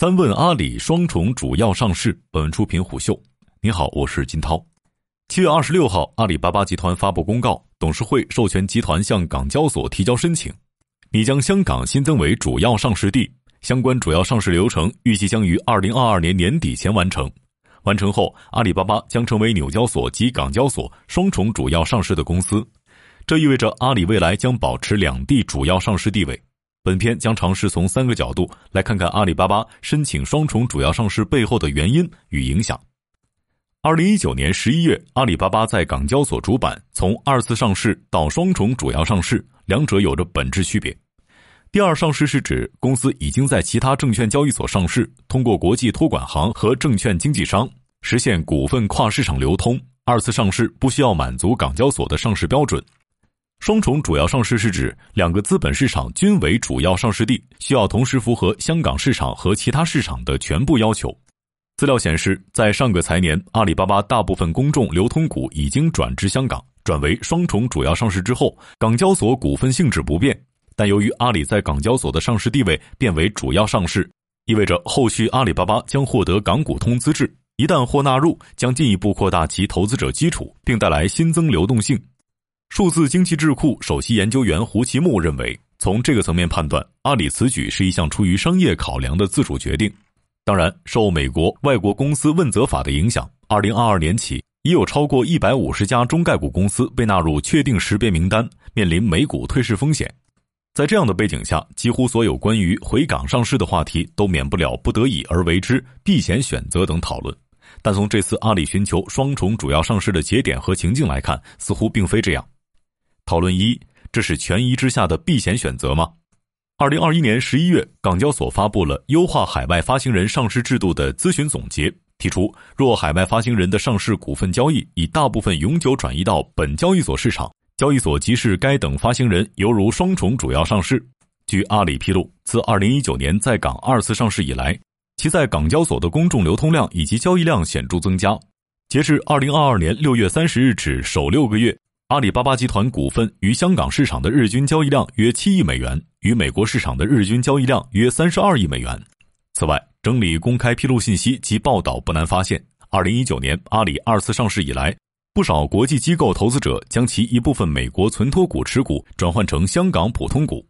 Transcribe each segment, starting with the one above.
三问阿里双重主要上市。本文出品虎嗅。你好，我是金涛。七月二十六号，阿里巴巴集团发布公告，董事会授权集团向港交所提交申请，拟将香港新增为主要上市地。相关主要上市流程预计将于二零二二年年底前完成。完成后，阿里巴巴将成为纽交所及港交所双重主要上市的公司。这意味着阿里未来将保持两地主要上市地位。本片将尝试从三个角度来看看阿里巴巴申请双重主要上市背后的原因与影响。二零一九年十一月，阿里巴巴在港交所主板从二次上市到双重主要上市，两者有着本质区别。第二上市是指公司已经在其他证券交易所上市，通过国际托管行和证券经纪商实现股份跨市场流通。二次上市不需要满足港交所的上市标准。双重主要上市是指两个资本市场均为主要上市地，需要同时符合香港市场和其他市场的全部要求。资料显示，在上个财年，阿里巴巴大部分公众流通股已经转至香港，转为双重主要上市之后，港交所股份性质不变。但由于阿里在港交所的上市地位变为主要上市，意味着后续阿里巴巴将获得港股通资质，一旦获纳入，将进一步扩大其投资者基础，并带来新增流动性。数字经济智库首席研究员胡奇木认为，从这个层面判断，阿里此举是一项出于商业考量的自主决定。当然，受美国外国公司问责法的影响，二零二二年起，已有超过一百五十家中概股公司被纳入确定识别名单，面临美股退市风险。在这样的背景下，几乎所有关于回港上市的话题都免不了不得已而为之、避险选择等讨论。但从这次阿里寻求双重主要上市的节点和情境来看，似乎并非这样。讨论一：这是权宜之下的避险选择吗？二零二一年十一月，港交所发布了优化海外发行人上市制度的咨询总结，提出若海外发行人的上市股份交易已大部分永久转移到本交易所市场，交易所即视该等发行人犹如双重主要上市。据阿里披露，自二零一九年在港二次上市以来，其在港交所的公众流通量以及交易量显著增加。截至二零二二年六月三十日止首六个月。阿里巴巴集团股份于香港市场的日均交易量约七亿美元，与美国市场的日均交易量约三十二亿美元。此外，整理公开披露信息及报道，不难发现，二零一九年阿里二次上市以来，不少国际机构投资者将其一部分美国存托股持股转换成香港普通股。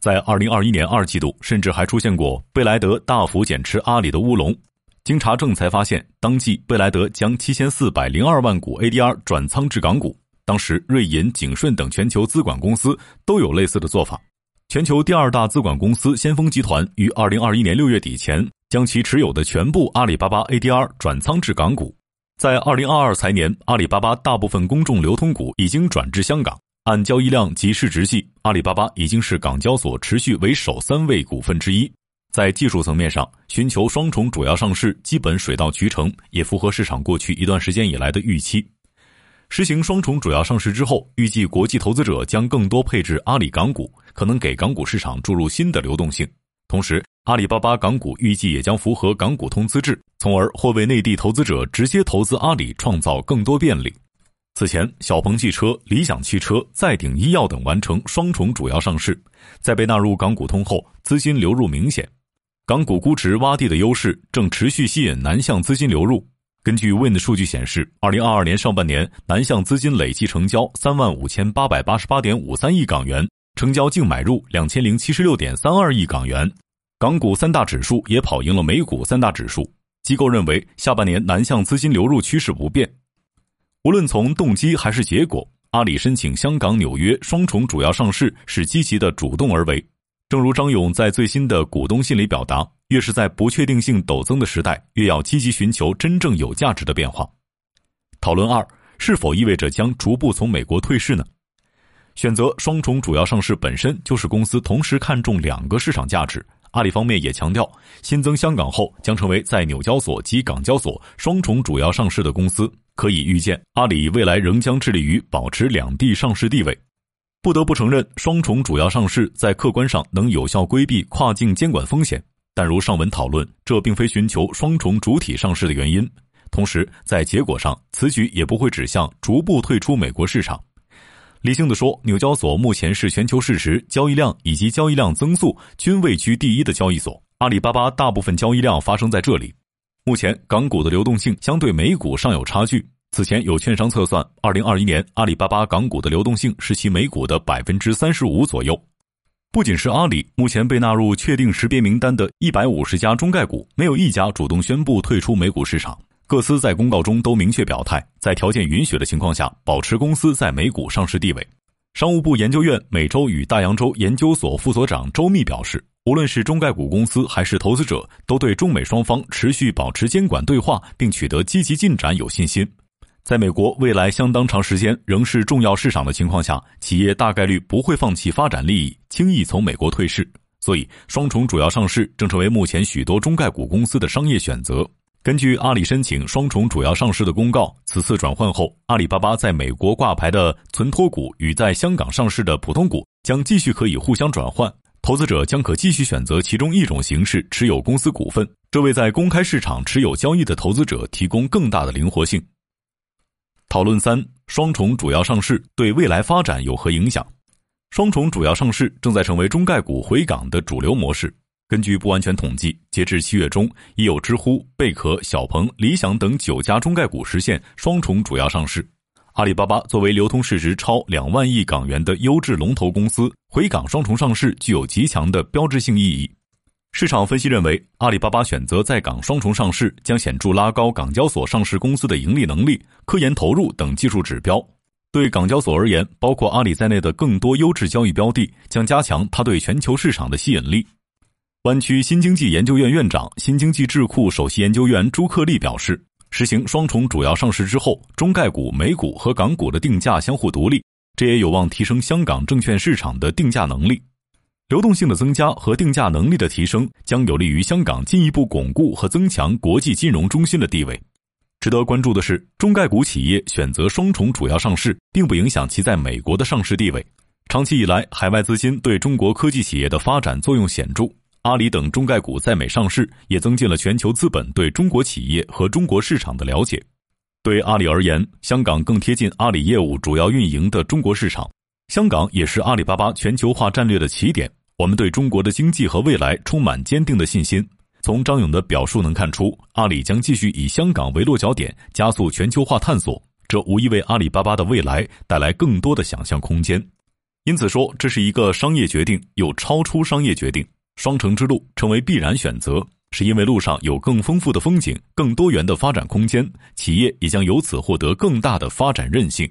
在二零二一年二季度，甚至还出现过贝莱德大幅减持阿里的乌龙。经查证才发现，当季贝莱德将七千四百零二万股 ADR 转仓至港股。当时，瑞银、景顺等全球资管公司都有类似的做法。全球第二大资管公司先锋集团于二零二一年六月底前，将其持有的全部阿里巴巴 ADR 转仓至港股。在二零二二财年，阿里巴巴大部分公众流通股已经转至香港。按交易量及市值计，阿里巴巴已经是港交所持续为首三位股份之一。在技术层面上，寻求双重主要上市基本水到渠成，也符合市场过去一段时间以来的预期。实行双重主要上市之后，预计国际投资者将更多配置阿里港股，可能给港股市场注入新的流动性。同时，阿里巴巴港股预计也将符合港股通资质，从而或为内地投资者直接投资阿里创造更多便利。此前，小鹏汽车、理想汽车、再鼎医药等完成双重主要上市，在被纳入港股通后，资金流入明显，港股估值洼地的优势正持续吸引南向资金流入。根据 Wind 数据显示，二零二二年上半年南向资金累计成交三万五千八百八十八点五三亿港元，成交净买入两千零七十六点三二亿港元，港股三大指数也跑赢了美股三大指数。机构认为，下半年南向资金流入趋势不变。无论从动机还是结果，阿里申请香港、纽约双重主要上市是积极的主动而为。正如张勇在最新的股东信里表达。越是在不确定性陡增的时代，越要积极寻求真正有价值的变化。讨论二：是否意味着将逐步从美国退市呢？选择双重主要上市本身就是公司同时看重两个市场价值。阿里方面也强调，新增香港后将成为在纽交所及港交所双重主要上市的公司。可以预见，阿里未来仍将致力于保持两地上市地位。不得不承认，双重主要上市在客观上能有效规避跨境监管风险。但如上文讨论，这并非寻求双重主体上市的原因。同时，在结果上，此举也不会指向逐步退出美国市场。理性的说，纽交所目前是全球市值、交易量以及交易量增速均位居第一的交易所，阿里巴巴大部分交易量发生在这里。目前港股的流动性相对美股尚有差距。此前有券商测算，二零二一年阿里巴巴港股的流动性是其美股的百分之三十五左右。不仅是阿里，目前被纳入确定识别名单的一百五十家中概股，没有一家主动宣布退出美股市场。各司在公告中都明确表态，在条件允许的情况下，保持公司在美股上市地位。商务部研究院美洲与大洋洲研究所副所长周密表示，无论是中概股公司还是投资者，都对中美双方持续保持监管对话并取得积极进展有信心。在美国未来相当长时间仍是重要市场的情况下，企业大概率不会放弃发展利益，轻易从美国退市。所以，双重主要上市正成为目前许多中概股公司的商业选择。根据阿里申请双重主要上市的公告，此次转换后，阿里巴巴在美国挂牌的存托股与在香港上市的普通股将继续可以互相转换，投资者将可继续选择其中一种形式持有公司股份，这为在公开市场持有交易的投资者提供更大的灵活性。讨论三：双重主要上市对未来发展有何影响？双重主要上市正在成为中概股回港的主流模式。根据不完全统计，截至七月中，已有知乎、贝壳、小鹏、理想等九家中概股实现双重主要上市。阿里巴巴作为流通市值超两万亿港元的优质龙头公司，回港双重上市具有极强的标志性意义。市场分析认为，阿里巴巴选择在港双重上市，将显著拉高港交所上市公司的盈利能力、科研投入等技术指标。对港交所而言，包括阿里在内的更多优质交易标的，将加强它对全球市场的吸引力。湾区新经济研究院院长、新经济智库首席研究员朱克利表示，实行双重主要上市之后，中概股、美股和港股的定价相互独立，这也有望提升香港证券市场的定价能力。流动性的增加和定价能力的提升，将有利于香港进一步巩固和增强国际金融中心的地位。值得关注的是，中概股企业选择双重主要上市，并不影响其在美国的上市地位。长期以来，海外资金对中国科技企业的发展作用显著。阿里等中概股在美上市，也增进了全球资本对中国企业和中国市场的了解。对阿里而言，香港更贴近阿里业务主要运营的中国市场，香港也是阿里巴巴全球化战略的起点。我们对中国的经济和未来充满坚定的信心。从张勇的表述能看出，阿里将继续以香港为落脚点，加速全球化探索。这无疑为阿里巴巴的未来带来更多的想象空间。因此说，这是一个商业决定，又超出商业决定。双城之路成为必然选择，是因为路上有更丰富的风景、更多元的发展空间，企业也将由此获得更大的发展韧性。